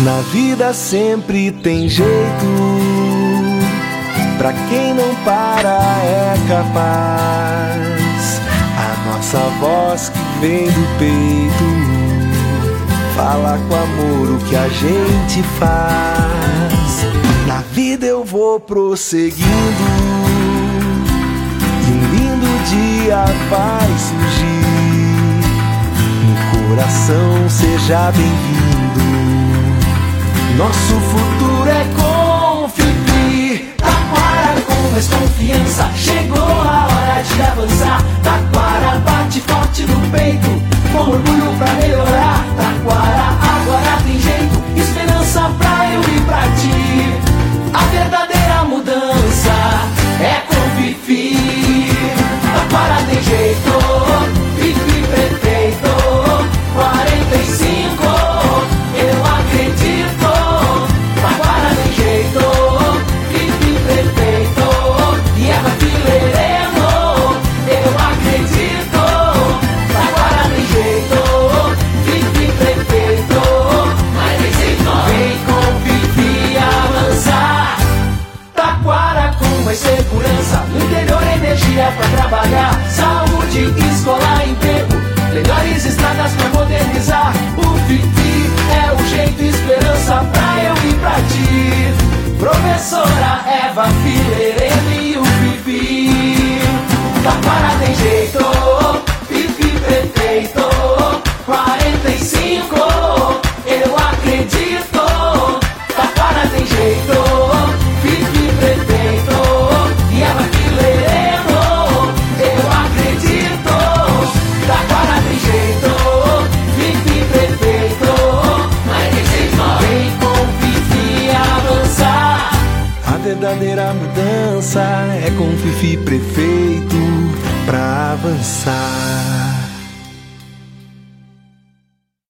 Na vida sempre tem jeito. Pra quem não para é capaz. A nossa voz que vem do peito fala com amor o que a gente faz. Na vida eu vou prosseguindo. E um lindo dia vai surgir. No coração seja bem-vindo. Nosso futuro é com. Taquara com mais confiança. Chegou a hora de avançar. Taquara bate forte no peito. Com orgulho pra melhorar. Taquara energia pra trabalhar. Verdadeira mudança é com Fifi prefeito pra avançar.